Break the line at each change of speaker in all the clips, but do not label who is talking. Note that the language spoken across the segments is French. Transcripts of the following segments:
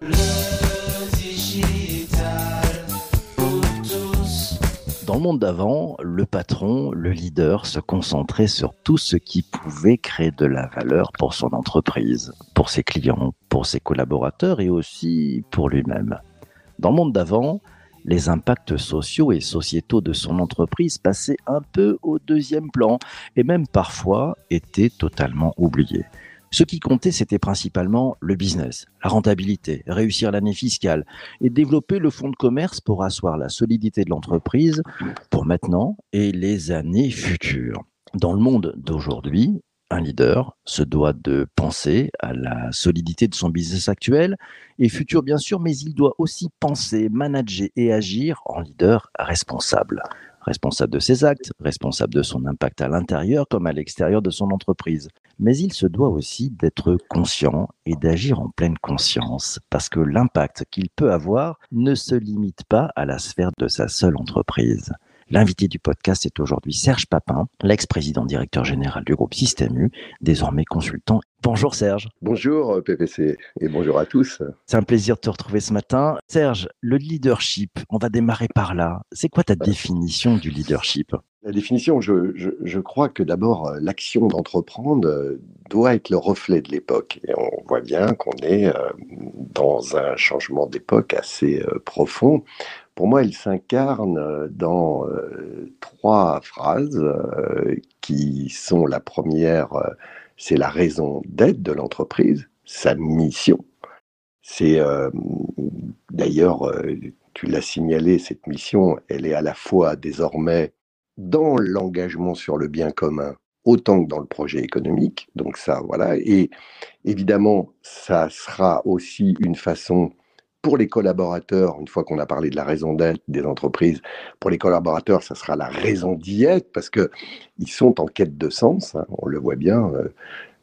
Dans le monde d'avant, le patron, le leader se concentrait sur tout ce qui pouvait créer de la valeur pour son entreprise, pour ses clients, pour ses collaborateurs et aussi pour lui-même. Dans le monde d'avant, les impacts sociaux et sociétaux de son entreprise passaient un peu au deuxième plan et même parfois étaient totalement oubliés. Ce qui comptait, c'était principalement le business, la rentabilité, réussir l'année fiscale et développer le fonds de commerce pour asseoir la solidité de l'entreprise pour maintenant et les années futures. Dans le monde d'aujourd'hui, un leader se doit de penser à la solidité de son business actuel et futur bien sûr, mais il doit aussi penser, manager et agir en leader responsable. Responsable de ses actes, responsable de son impact à l'intérieur comme à l'extérieur de son entreprise. Mais il se doit aussi d'être conscient et d'agir en pleine conscience parce que l'impact qu'il peut avoir ne se limite pas à la sphère de sa seule entreprise. L'invité du podcast est aujourd'hui Serge Papin, l'ex-président directeur général du groupe Système U, désormais consultant. Bonjour Serge.
Bonjour PPC et bonjour à tous.
C'est un plaisir de te retrouver ce matin. Serge, le leadership, on va démarrer par là. C'est quoi ta définition du leadership?
La définition, je, crois que d'abord, l'action d'entreprendre doit être le reflet de l'époque. Et on voit bien qu'on est dans un changement d'époque assez profond pour moi, il s'incarne euh, dans euh, trois phrases euh, qui sont la première, c'est la raison d'être de l'entreprise, sa mission. C'est d'ailleurs, tu l'as signalé, cette mission, elle est à la fois désormais dans l'engagement sur le bien commun autant que dans le projet économique. Donc ça, voilà. Et évidemment, ça sera aussi une façon pour les collaborateurs, une fois qu'on a parlé de la raison d'être des entreprises, pour les collaborateurs, ça sera la raison d'y être parce que ils sont en quête de sens. Hein, on le voit bien. Euh,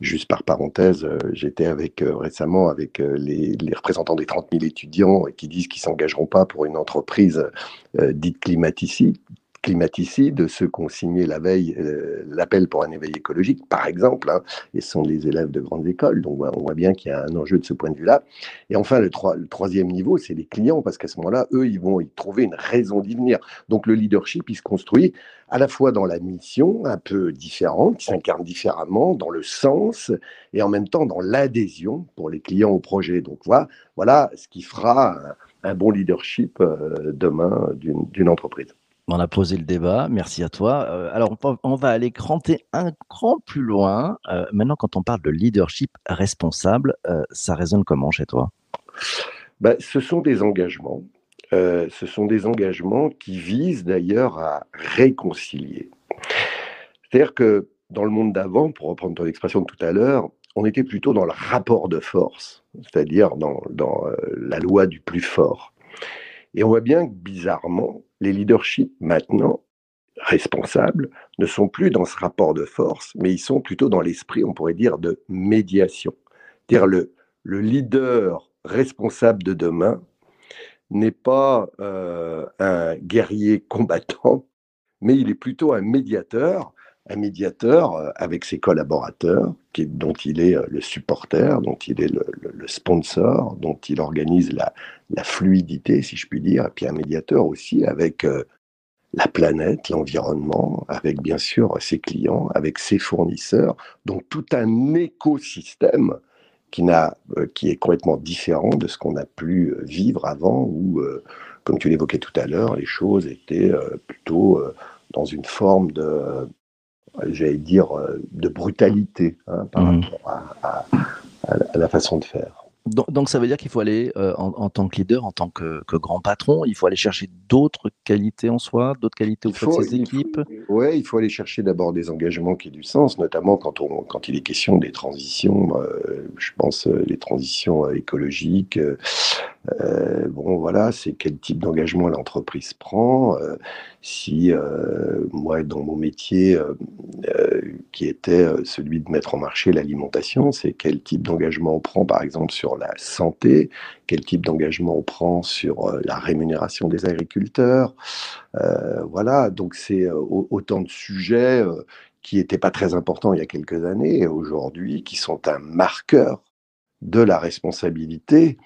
juste par parenthèse, euh, j'étais avec euh, récemment avec les, représentants des 30 000 étudiants qui disent qu'ils s'engageront pas pour une entreprise dite climaticide, climaticides, ceux qui ont signé la veille euh, l'appel pour un éveil écologique, par exemple, hein, et sont des élèves de grandes écoles, donc on voit bien qu'il y a un enjeu de ce point de vue-là. Et enfin, le, troisième niveau, c'est les clients, parce qu'à ce moment-là, eux, ils vont y trouver une raison d'y venir. Donc le leadership, il se construit à la fois dans la mission, un peu différente, qui s'incarne différemment, dans le sens, et en même temps dans l'adhésion pour les clients au projet. Donc voilà, voilà ce qui fera un bon leadership euh, demain d'une entreprise.
On a posé le débat, merci à toi. Euh, alors, on va aller cranter un cran plus loin. Euh, maintenant, quand on parle de leadership responsable, euh, ça résonne comment chez toi?
Ben, Ce sont des engagements. ce sont des engagements qui visent d'ailleurs à réconcilier. C'est-à-dire que dans le monde d'avant, pour reprendre ton expression de tout à l'heure, on était plutôt dans le rapport de force, c'est-à-dire dans, dans la loi du plus fort. Et on voit bien que bizarrement, les leaderships maintenant responsables ne sont plus dans ce rapport de force, mais ils sont plutôt dans l'esprit, on pourrait dire, de médiation. Dire le, le leader responsable de demain n'est pas euh, un guerrier combattant, mais il est plutôt un médiateur un médiateur euh, avec ses collaborateurs, dont il est euh, le supporter, dont il est le, sponsor, dont il organise la, fluidité, si je puis dire, et puis un médiateur aussi avec euh, la planète, l'environnement, avec bien sûr ses clients, avec ses fournisseurs, donc tout un écosystème qui est complètement différent de ce qu'on a pu vivre avant, où, comme tu l'évoquais tout à l'heure, les choses étaient plutôt dans une forme de j'allais dire, euh, de brutalité hein, par mmh. rapport à, la façon de faire.
Donc, ça veut dire qu'il faut aller, euh, en, tant que leader, en tant que, grand patron, il faut aller chercher d'autres qualités en soi, d'autres qualités auprès de ses équipes?
Oui, il faut aller chercher d'abord des engagements qui aient du sens, notamment quand, on, quand il est question des transitions, euh, je pense les transitions écologiques, euh, bon, voilà, c'est quel type d'engagement l'entreprise prend. Euh, si euh, moi, dans mon métier, qui était celui de mettre en marché l'alimentation, c'est quel type d'engagement on prend, par exemple, sur la santé, quel type d'engagement on prend sur la rémunération des agriculteurs. voilà, donc c'est autant de sujets qui n'étaient pas très importants il y a quelques années et aujourd'hui qui sont un marqueur de la responsabilité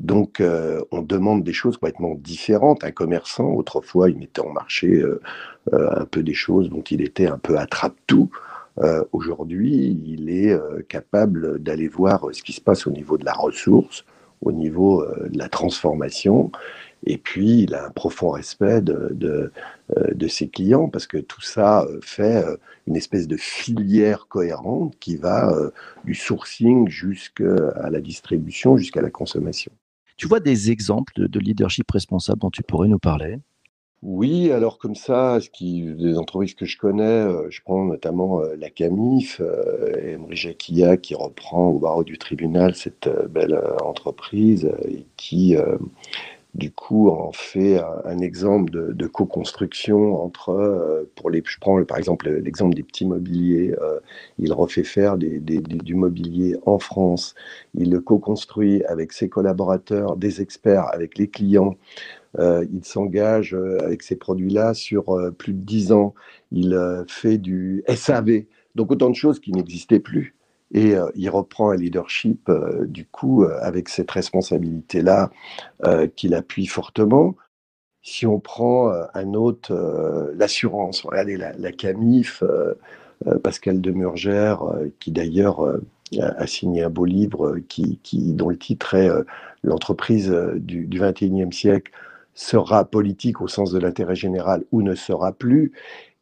Donc, euh, on demande des choses complètement différentes. Un commerçant, autrefois, il mettait en marché euh, euh, un peu des choses dont il était un peu attrape-tout. Aujourd'hui, il est capable d'aller voir ce qui se passe au niveau de la ressource, au niveau de la transformation. Et puis, il a un profond respect de, de, de ses clients parce que tout ça fait une espèce de filière cohérente qui va du sourcing jusqu'à la distribution, jusqu'à la consommation.
Tu vois des exemples de, leadership responsable dont tu pourrais nous parler?
Oui, alors comme ça, ce qui, des entreprises que je connais, euh, je prends notamment euh, la Camif, euh, Emery Jacquilla qui reprend au barreau du tribunal cette belle entreprise et qui du coup, on fait un, exemple de, co-construction entre, euh, pour les, je prends par exemple l'exemple des petits mobiliers, euh, il refait faire du mobilier en France, il le co-construit avec ses collaborateurs, des experts, avec les clients, euh, il s'engage avec ces produits-là sur plus de 10 ans, il fait du SAV, donc autant de choses qui n'existaient plus. Et euh, il reprend un leadership, euh, du coup, euh, avec cette responsabilité-là qu'il appuie fortement. Si on prend un autre, l'assurance, regardez la, la CAMIF, Pascal Demurgère, qui d'ailleurs a signé un beau livre qui, qui dont le titre est L'entreprise du, du 21e siècle sera politique au sens de l'intérêt général ou ne sera plus.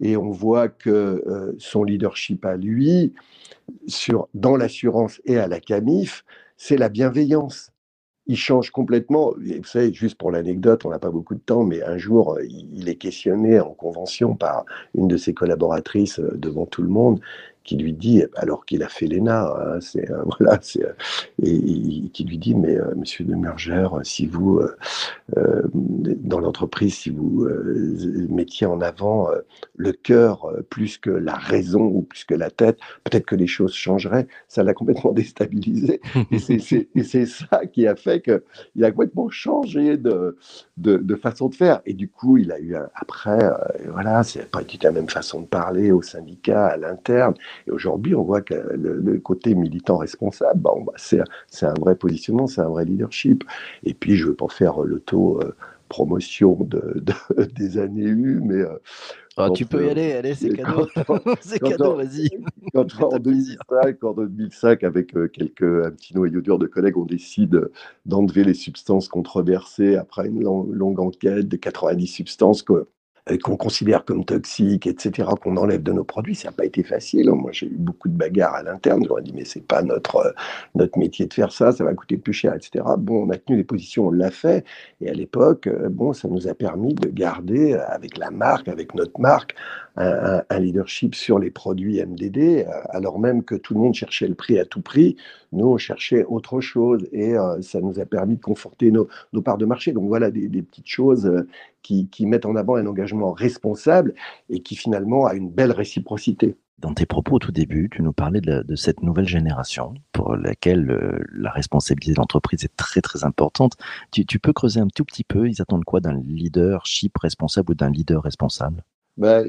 Et on voit que son leadership à lui, sur, dans l'assurance et à la CAMIF, c'est la bienveillance. Il change complètement. Vous savez, juste pour l'anecdote, on n'a pas beaucoup de temps, mais un jour, il est questionné en convention par une de ses collaboratrices euh, devant tout le monde qui lui dit, alors qu'il a fait l'ENA, hein, euh, voilà, euh, et, qui lui dit, mais euh, monsieur de Murger, si vous, dans l'entreprise, si vous mettiez en avant le cœur plus que la raison ou plus que la tête, peut-être que les choses changeraient. Ça l'a complètement déstabilisé. et, c'est, et ça qui a fait qu'il a complètement changé de, de, de, façon de faire. Et du coup, il a eu, après, voilà, c'est pas du tout la même façon de parler au syndicat, à l'interne. Et aujourd'hui, on voit que le, côté militant responsable, bah, c'est un vrai positionnement, c'est un vrai leadership. Et puis, je ne veux pas faire le taux euh, promotion de, des années U, mais... Euh,
ah, tu peux y euh, aller, allez, c'est cadeau. c'est cadeau, vas-y.
Quand, en 2005, en 2005, avec quelques, un petit noyau dur de collègues, on décide d'enlever les substances controversées après une longue enquête de 90 substances euh, qu'on considère comme toxiques, etc., qu'on enlève de nos produits, ça n'a pas été facile. Hein. Moi, j'ai eu beaucoup de bagarres à l'interne. J'aurais dit, mais c'est pas notre, euh, notre métier de faire ça, ça va coûter plus cher, etc. Bon, on a tenu les positions, on l'a fait. Et à l'époque, euh, bon, ça nous a permis de garder, avec la marque, avec notre marque, un, leadership sur les produits MDD, alors même que tout le monde cherchait le prix à tout prix. Nous, on cherchait autre chose et ça nous a permis de conforter nos, parts de marché. Donc voilà des, petites choses qui, mettent en avant un engagement responsable et qui finalement a une belle réciprocité.
Dans tes propos au tout début, tu nous parlais de, cette nouvelle génération pour laquelle euh, la responsabilité de l'entreprise est très très importante. Tu, peux creuser un tout petit peu, ils attendent quoi d'un leadership responsable ou d'un leader responsable?
Ben,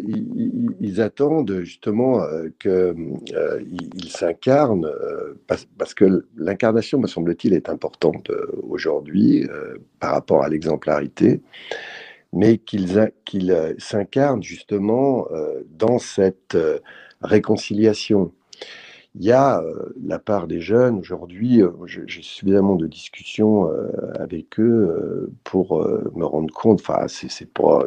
ils, attendent justement euh, qu'il euh, s'incarne, parce, que l'incarnation, me semble-t-il, est importante aujourd'hui par rapport à l'exemplarité mais qu'ils euh, s'incarnent justement euh, dans cette euh, réconciliation. Il y a la part des jeunes, aujourd'hui, j'ai suffisamment de discussions avec eux pour me rendre compte, enfin, c'est pas,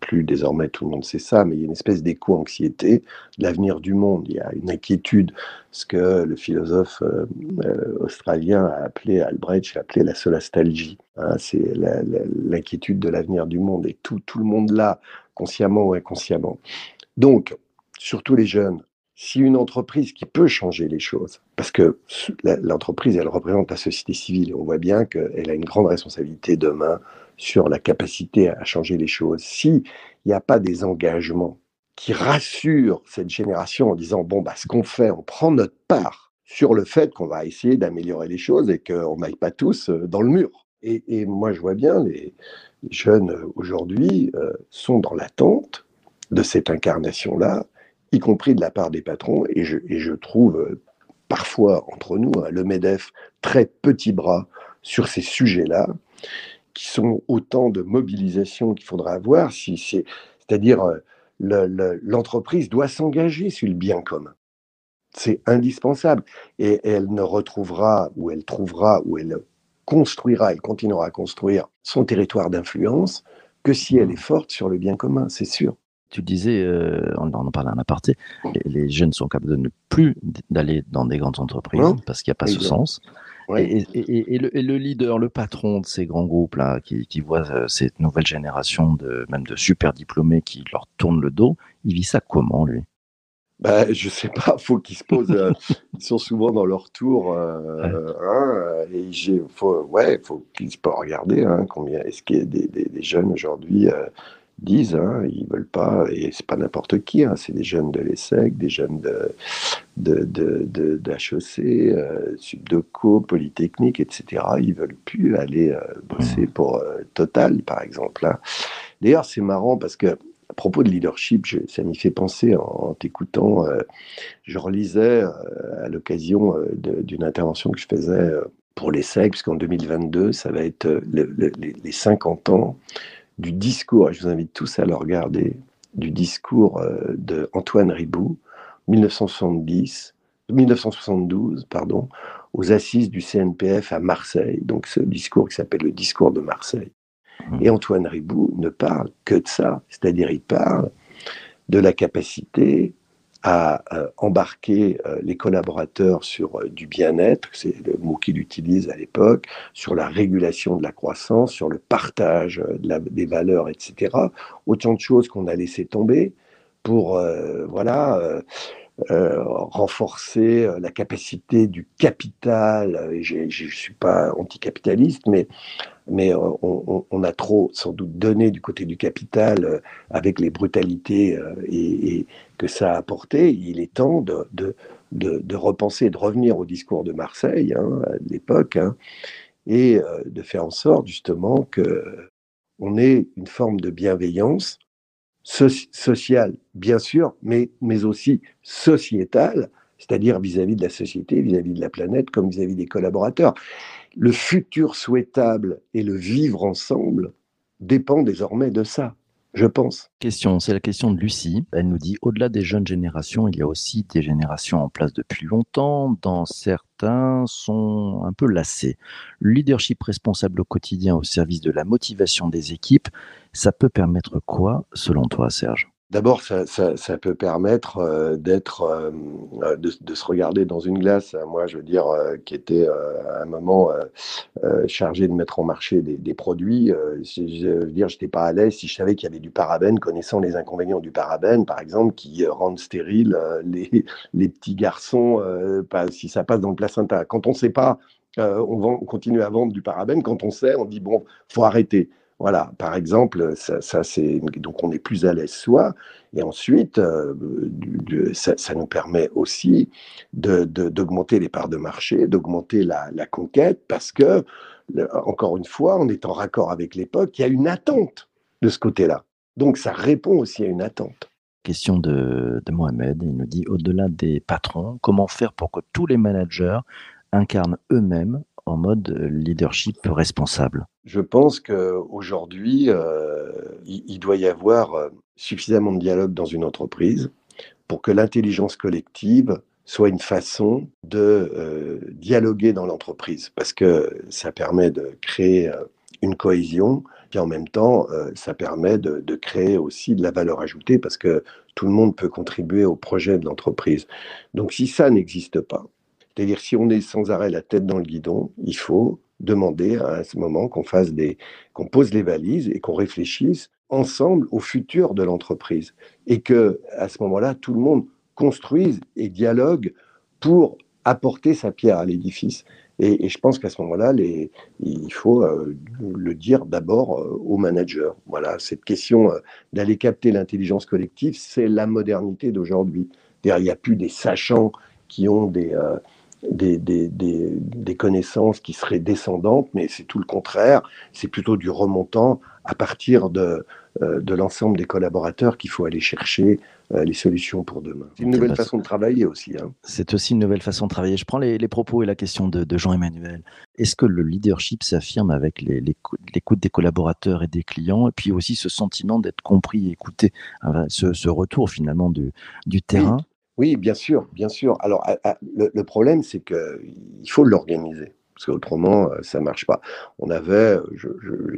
plus désormais tout le monde sait ça, mais il y a une espèce d'éco-anxiété de l'avenir du monde. Il y a une inquiétude, ce que le philosophe australien a appelé, Albrecht a appelé la solastalgie. Hein, c'est l'inquiétude de l'avenir du monde et tout, tout le monde là, consciemment ou inconsciemment. Donc, surtout les jeunes, si une entreprise qui peut changer les choses, parce que l'entreprise, elle représente la société civile, on voit bien qu'elle a une grande responsabilité demain sur la capacité à changer les choses. S'il n'y a pas des engagements qui rassurent cette génération en disant, bon, bah, ce qu'on fait, on prend notre part sur le fait qu'on va essayer d'améliorer les choses et qu'on n'aille pas tous euh, dans le mur. Et, moi, je vois bien, les, jeunes euh, aujourd'hui euh, sont dans l'attente de cette incarnation-là, y compris de la part des patrons. Et je, et je trouve euh, parfois entre nous, hein, le MEDEF, très petit bras sur ces sujets-là, qui sont autant de mobilisations qu'il faudra avoir, si c'est-à-dire euh, l'entreprise doit s'engager sur le bien commun. C'est indispensable. Et elle ne retrouvera, ou elle trouvera, ou elle construira, elle continuera à construire son territoire d'influence que si elle est forte sur le bien commun, c'est sûr.
Tu disais, euh, on en parlait en aparté, les, jeunes sont capables de ne plus d'aller dans des grandes entreprises parce qu'il n'y a pas ce sens. Et, le, leader, le patron de ces grands groupes-là, qui, qui voit euh, cette nouvelle génération de même de super diplômés qui leur tournent le dos, il vit ça comment, lui?
Bah, je sais pas, faut qu'ils se posent. Euh, ils sont souvent dans leur tour, euh, hein, et il faut, ouais, faut qu'ils se regarder hein, combien est-ce qu'il y a des, des, jeunes aujourd'hui disent, hein, ils veulent pas, et c'est pas n'importe qui, hein, c'est des jeunes de l'ESSEC, des jeunes de, de, de, d'HEC, euh, Subdeco, Polytechnique, etc. Ils veulent plus aller euh, bosser mmh. pour euh, Total, par exemple. Hein. D'ailleurs, c'est marrant parce que à propos de leadership, ça m'y fait penser en, t'écoutant. Je relisais à l'occasion d'une intervention que je faisais pour l'ESSEC, puisqu'en 2022, ça va être les 50 ans du discours, et je vous invite tous à le regarder, du discours euh, de Antoine Ribou, 1970, 1972, pardon, aux assises du CNPF à Marseille. Donc ce discours qui s'appelle le discours de Marseille. Mmh. Et Antoine Ribou ne parle que de ça, c'est-à-dire il parle de la capacité à euh, embarquer euh, les collaborateurs sur euh, du bien-être, c'est le mot qu'il utilise à l'époque, sur la régulation de la croissance, sur le partage des valeurs, etc. Autant de choses qu'on a laissé tomber pour voilà euh, renforcer euh, la capacité du capital. Euh, je ne suis pas anticapitaliste, mais, on, a trop sans doute donné du côté du capital avec les brutalités et, que ça a apporté. Il est temps de, de, de, repenser, de revenir au discours de Marseille hein, à l'époque, hein, et de faire en sorte justement que on ait une forme de bienveillance social, bien sûr, mais, mais aussi sociétal, c'est-à-dire vis-à-vis de la société, vis-à-vis de la planète, comme vis-à-vis des collaborateurs. Le futur souhaitable et le vivre ensemble dépend désormais de ça je pense.
Question, c'est la question de Lucie. Elle nous dit, au-delà des jeunes générations, il y a aussi des générations en place depuis longtemps, dont certains sont un peu lassés. Le leadership responsable au quotidien au service de la motivation des équipes, ça peut permettre quoi, selon toi, Serge?
D'abord, ça, peut permettre euh, euh, euh, de, se regarder dans une glace. Moi, je veux dire, qui était à un moment chargé de mettre en marché des, produits. je veux dire, j'étais pas à l'aise si je savais qu'il y avait du parabène, connaissant les inconvénients du parabène, par exemple, qui rendent stériles les, petits garçons, si ça passe dans le placenta. Quand on ne sait pas, on, on continue à vendre du parabène. Quand on sait, on dit bon, faut arrêter. Voilà, par exemple, ça, c'est donc on est plus à l'aise soi, et ensuite euh, ça, nous permet aussi d'augmenter les parts de marché, d'augmenter la, conquête, parce que encore une fois, on est en raccord avec l'époque, il y a une attente de ce côté-là. Donc ça répond aussi à une attente.
Question de, de Mohamed, il nous dit au-delà des patrons, comment faire pour que tous les managers incarnent eux-mêmes en mode leadership responsable
Je pense qu'aujourd'hui, euh, il, doit y avoir euh, suffisamment de dialogue dans une entreprise pour que l'intelligence collective soit une façon de euh, dialoguer dans l'entreprise, parce que ça permet de créer une cohésion, et en même temps, ça permet de, créer aussi de la valeur ajoutée, parce que tout le monde peut contribuer au projet de l'entreprise. Donc si ça n'existe pas, c'est-à-dire, si on est sans arrêt la tête dans le guidon, il faut demander à ce moment qu'on fasse des, qu'on pose les valises et qu'on réfléchisse ensemble au futur de l'entreprise. Et que, à ce moment-là, tout le monde construise et dialogue pour apporter sa pierre à l'édifice. Et, je pense qu'à ce moment-là, il faut euh, le dire d'abord euh, aux managers. Voilà, cette question euh, d'aller capter l'intelligence collective, c'est la modernité d'aujourd'hui. Il n'y a plus des sachants qui ont des, des, des, des, connaissances qui seraient descendantes, mais c'est tout le contraire. C'est plutôt du remontant à partir de, de l'ensemble des collaborateurs qu'il faut aller chercher les solutions pour demain. C'est une nouvelle façon de travailler aussi. Hein.
C'est aussi une nouvelle façon de travailler. Je prends les, propos et la question de, Jean-Emmanuel. Est-ce que le leadership s'affirme avec l'écoute des collaborateurs et des clients, et puis aussi ce sentiment d'être compris et écouté, ce, retour finalement du, terrain
oui, bien sûr, bien sûr. Alors, le, problème, c'est qu'il faut l'organiser parce qu'autrement, euh, ça ne marche pas. On avait, euh, je,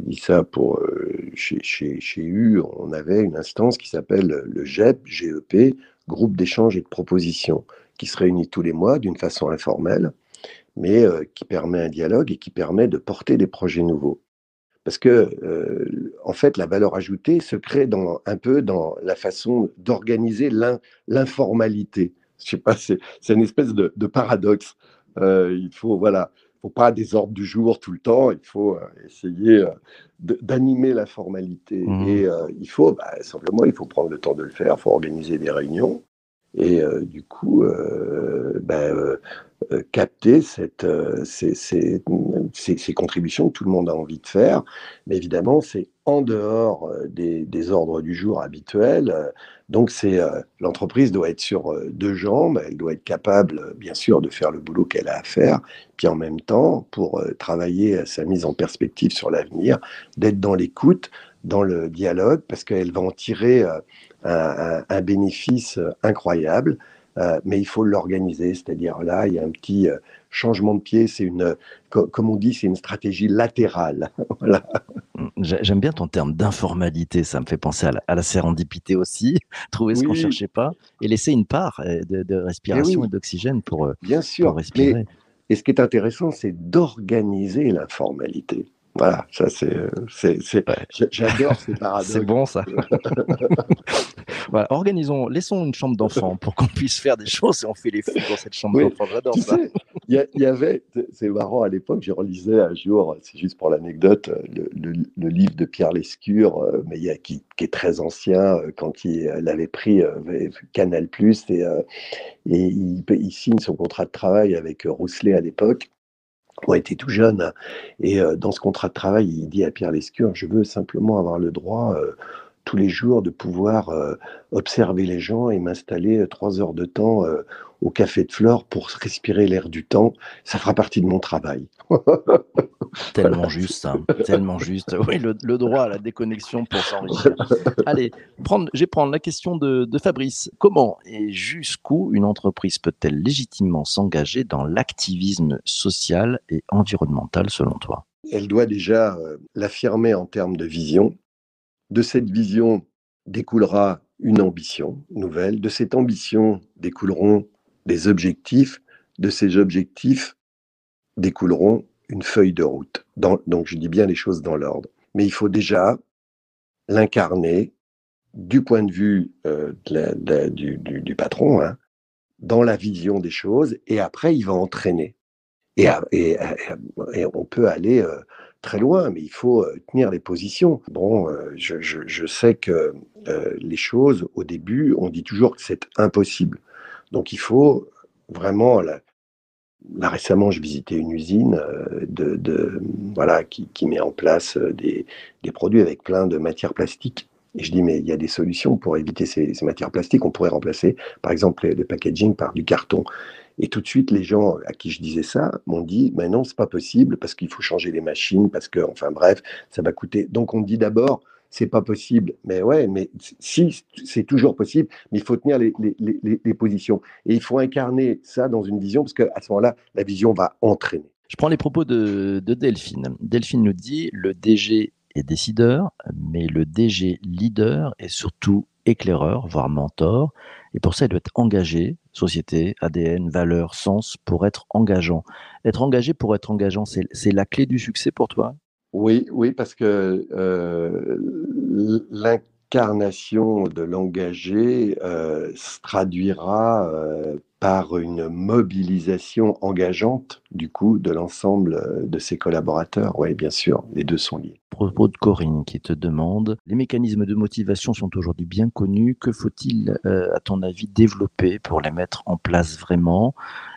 dis ça pour euh, chez, chez, chez, U, on avait une instance qui s'appelle le GEP, GEP, Groupe d'échange et de propositions, qui se réunit tous les mois d'une façon informelle, mais qui permet un dialogue et qui permet de porter des projets nouveaux. Parce que, en fait, la valeur ajoutée se crée dans, un peu dans la façon d'organiser l'informalité. Je sais pas, c'est une espèce de, paradoxe. il faut, voilà, faut pas des ordres du jour tout le temps. Il faut essayer d'animer la formalité. Mmh. Et il faut, bah, simplement, il faut prendre le temps de le faire. Il faut organiser des réunions. Et du coup, euh, capter cette, euh, ces, contributions que tout le monde a envie de faire. Mais évidemment, c'est en dehors euh, des, ordres du jour habituels. Donc, c'est l'entreprise doit être sur deux jambes. Elle doit être capable, bien sûr, de faire le boulot qu'elle a à faire. Puis en même temps, pour travailler à sa mise en perspective sur l'avenir, d'être dans l'écoute, dans le dialogue, parce qu'elle va en tirer un bénéfice incroyable. Euh, mais il faut l'organiser. C'est-à-dire là, il y a un petit euh, changement de pied. C'est une, comme on dit, c'est une stratégie latérale. voilà.
J'aime bien ton terme d'informalité. Ça me fait penser à la, sérendipité aussi. Trouver ce qu'on cherchait pas et laisser une part euh, de, respiration et, d'oxygène pour,
bien sûr, respirer. et ce qui est intéressant, c'est d'organiser l'informalité. Voilà, ça c'est, c'est, j'adore ces paradoxes.
C'est bon ça. voilà, organisons, laissons une chambre d'enfant pour qu'on puisse faire des choses et on fait les fous dans cette chambre d'enfant. J'adore ça.
Il y, avait, c'est marrant à l'époque, j'ai relisais un jour, c'est juste pour l'anecdote, le, le, livre de Pierre Lescure, euh, mais il qui, qui, est très ancien, euh, quand il, avait pris euh, Canal Plus et, et il, il signe son contrat de travail avec Rousselet à l'époque on était tout jeune. Et euh, dans ce contrat de travail, il dit à Pierre Lescure, je veux simplement avoir le droit euh, tous les jours de pouvoir euh, observer les gens et m'installer trois heures de temps au café de Flore pour respirer l'air du temps. Ça fera partie de mon travail.
tellement juste, ça. tellement juste. Oui, le, droit à la déconnexion pour s'enrichir. Allez, prendre, je vais prendre la question de, de Fabrice. Comment et jusqu'où une entreprise peut-elle légitimement s'engager dans l'activisme social et environnemental selon toi?
Elle doit déjà l'affirmer en termes de vision, de cette vision découlera une ambition nouvelle. De cette ambition découleront des objectifs. De ces objectifs découleront une feuille de route. donc je dis bien les choses dans l'ordre. Mais il faut déjà l'incarner du point de vue euh, du, patron, hein, dans la vision des choses, et après il va entraîner. Et, on peut aller euh, très loin, mais il faut euh, tenir les positions. Bon, euh, je, sais que euh, les choses, au début, on dit toujours que c'est impossible. Donc il faut vraiment... Là, récemment, je visitais une usine de, voilà, qui, met en place des, produits avec plein de matières plastiques. Et je dis, mais il y a des solutions pour éviter ces, matières plastiques. On pourrait remplacer, par exemple, le packaging par du carton. Et tout de suite, les gens à qui je disais ça m'ont dit, mais non, c'est pas possible parce qu'il faut changer les machines, parce que, enfin bref, ça va coûter. Donc on dit d'abord, c'est pas possible. Mais ouais, mais si, c'est toujours possible, mais il faut tenir les, positions. Et il faut incarner ça dans une vision, parce qu'à ce moment-là, la vision va entraîner.
Je prends les propos de Delphine. Delphine nous dit, le DG est décideur, mais le DG leader est surtout éclaireur, voire mentor. Et pour ça, il doit être engagé, société, ADN, valeur, sens, pour être engageant. Être engagé pour être engageant, c'est la clé du succès pour toi?
Oui, oui, parce que euh, l'incarnation de l'engagé euh, se traduira euh, par une mobilisation engageante du coup de l'ensemble euh, de ses collaborateurs. Oui, bien sûr, les deux sont liés.
Propos de Corinne qui te demande, les mécanismes de motivation sont aujourd'hui bien connus. Que faut-il, euh, à ton avis, développer pour les mettre en place vraiment?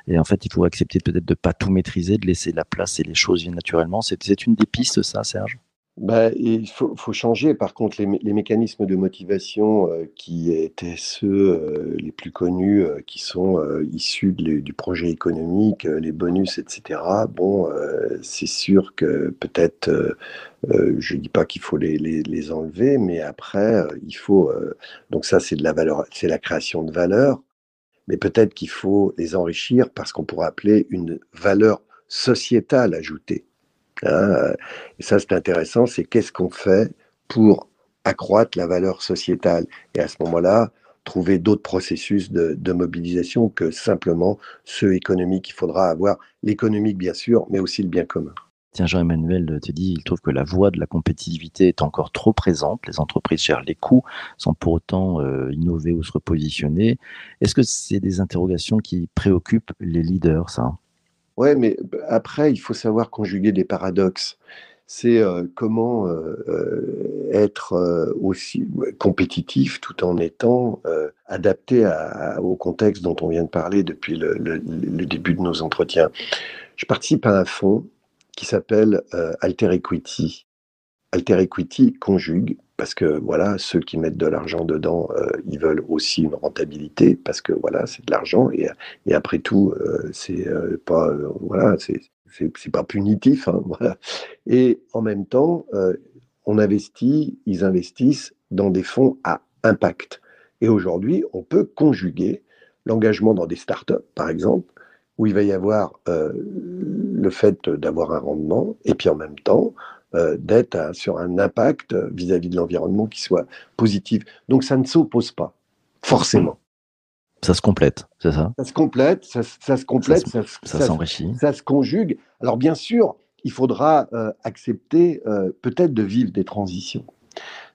Et en fait, il faut accepter peut-être de pas tout maîtriser, de laisser la place et les choses viennent naturellement. C'est une des pistes, ça, Serge?
Bah, il faut, changer, par contre, les, mécanismes de motivation euh, qui étaient ceux euh, les plus connus, euh, qui sont issus du projet économique, les bonus, etc. Bon, c'est sûr que peut-être, je ne dis pas qu'il faut les, les, les, enlever, mais après, il faut. donc, ça, c'est de la valeur, c'est la création de valeur, mais peut-être qu'il faut les enrichir parce qu'on pourrait appeler une valeur sociétale ajoutée. Et ça, c'est intéressant, c'est qu'est-ce qu'on fait pour accroître la valeur sociétale et à ce moment-là, trouver d'autres processus de, mobilisation que simplement ceux économiques. Il faudra avoir l'économique, bien sûr, mais aussi le bien commun.
Tiens, Jean-Emmanuel te dit, il trouve que la voie de la compétitivité est encore trop présente. Les entreprises gèrent les coûts sans pour autant euh, innover ou se repositionner. Est-ce que c'est des interrogations qui préoccupent les leaders, ça?
Ouais, mais après, il faut savoir conjuguer des paradoxes. C'est euh, comment euh, euh, être aussi compétitif tout en étant adapté au contexte dont on vient de parler depuis le, le, début de nos entretiens. Je participe à un fonds qui s'appelle Alter Equity. Alter Equity conjugue parce que voilà, ceux qui mettent de l'argent dedans, euh, ils veulent aussi une rentabilité parce que voilà, c'est de l'argent et, après tout, euh, c'est euh, pas voilà, c'est pas punitif, hein. Et en même temps, on investit, ils investissent dans des fonds à impact. Et aujourd'hui, on peut conjuguer l'engagement dans des startups, par exemple, où il va y avoir le fait d'avoir un rendement, et puis en même temps, euh, d'être sur un impact vis-à-vis de l'environnement qui soit positif. Donc ça ne s'oppose pas, forcément.
Ça se complète, c'est ça?
Ça se complète, ça, se complète,
ça, s'enrichit.
Ça, se conjugue. Alors bien sûr, il faudra euh, accepter euh, peut-être de vivre des transitions.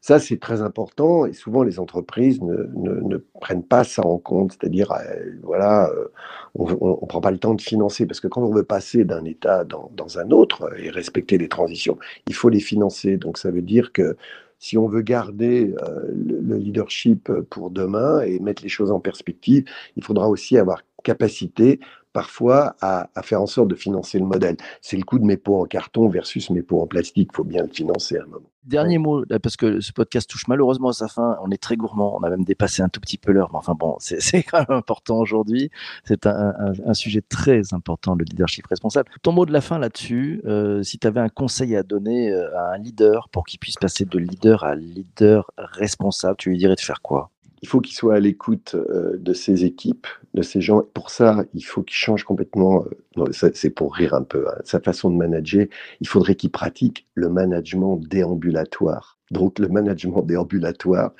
Ça, c'est très important et souvent les entreprises ne, ne, prennent pas ça en compte. C'est-à-dire, euh, voilà, euh, on ne prend pas le temps de financer parce que quand on veut passer d'un état dans, un autre et respecter les transitions, il faut les financer. Donc, ça veut dire que si on veut garder euh, le, leadership pour demain et mettre les choses en perspective, il faudra aussi avoir capacité parfois à, faire en sorte de financer le modèle. C'est le coût de mes pots en carton versus mes pots en plastique. Il faut bien le financer à un moment.
Dernier mot, parce que ce podcast touche malheureusement à sa fin. On est très gourmand. On a même dépassé un tout petit peu l'heure. Mais enfin bon, c'est quand même important aujourd'hui. C'est un, sujet très important, le leadership responsable. Ton mot de la fin là-dessus, euh, si tu avais un conseil à donner euh, à un leader pour qu'il puisse passer de leader à leader responsable, tu lui dirais de faire quoi?
Il faut qu'il soit à l'écoute euh, de ses équipes, de ces gens. Pour ça, il faut qu'il change complètement, euh, c'est pour rire un peu, hein, sa façon de manager. Il faudrait qu'il pratique le management déambulatoire. Donc le management déambulatoire,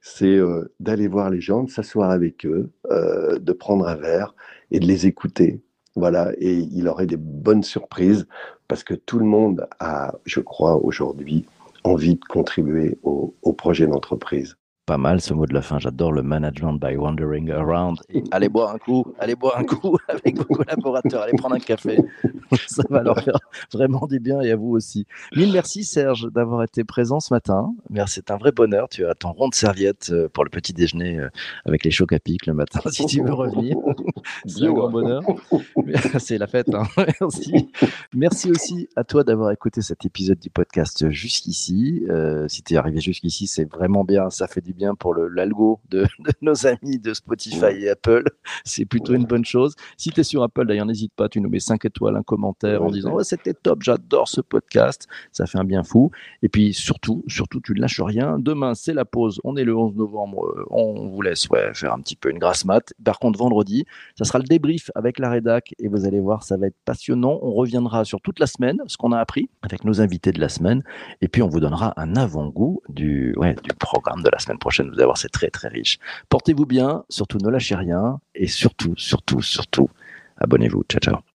c'est euh, d'aller voir les gens, de s'asseoir avec eux, de prendre un verre et de les écouter. Voilà, et il aurait des bonnes surprises parce que tout le monde a, je crois, aujourd'hui envie de contribuer au projet d'entreprise
pas mal ce mot de la fin. J'adore le management by wandering around. allez boire un coup, allez boire un coup avec vos collaborateurs, allez prendre un café. Ça va leur faire vraiment du bien et à vous aussi. Mille merci Serge d'avoir été présent ce matin. Merci, c'est un vrai bonheur. Tu as ton rond de serviette euh, pour le petit déjeuner euh, avec les chocs à pic le matin si tu veux revenir. C'est un grand bonheur. C'est la fête. Hein. Merci. Merci aussi à toi d'avoir écouté cet épisode du podcast jusqu'ici. Euh, si tu es arrivé jusqu'ici, c'est vraiment bien. Ça fait du bien pour l'algo de, nos amis de Spotify et Apple. C'est plutôt une bonne chose. Si tu es sur Apple, d'ailleurs, n'hésite pas, tu nous mets 5 étoiles, un commentaire en disant c'était top, j'adore ce podcast. Ça fait un bien fou. Et puis surtout, surtout, tu ne lâches rien. Demain, c'est la pause. On est le 11 novembre. Euh, on vous laisse ouais, faire un petit peu une grasse mat. Par contre, vendredi, ça sera le débrief avec la rédac et vous allez voir, ça va être passionnant. On reviendra sur toute la semaine, ce qu'on a appris avec nos invités de la semaine. Et puis, on vous donnera un avant-goût du, ouais, du programme de la semaine prochaine. Vous allez voir, c'est très très riche. Portez-vous bien, surtout ne lâchez rien et surtout, surtout, surtout, abonnez-vous. Ciao, ciao.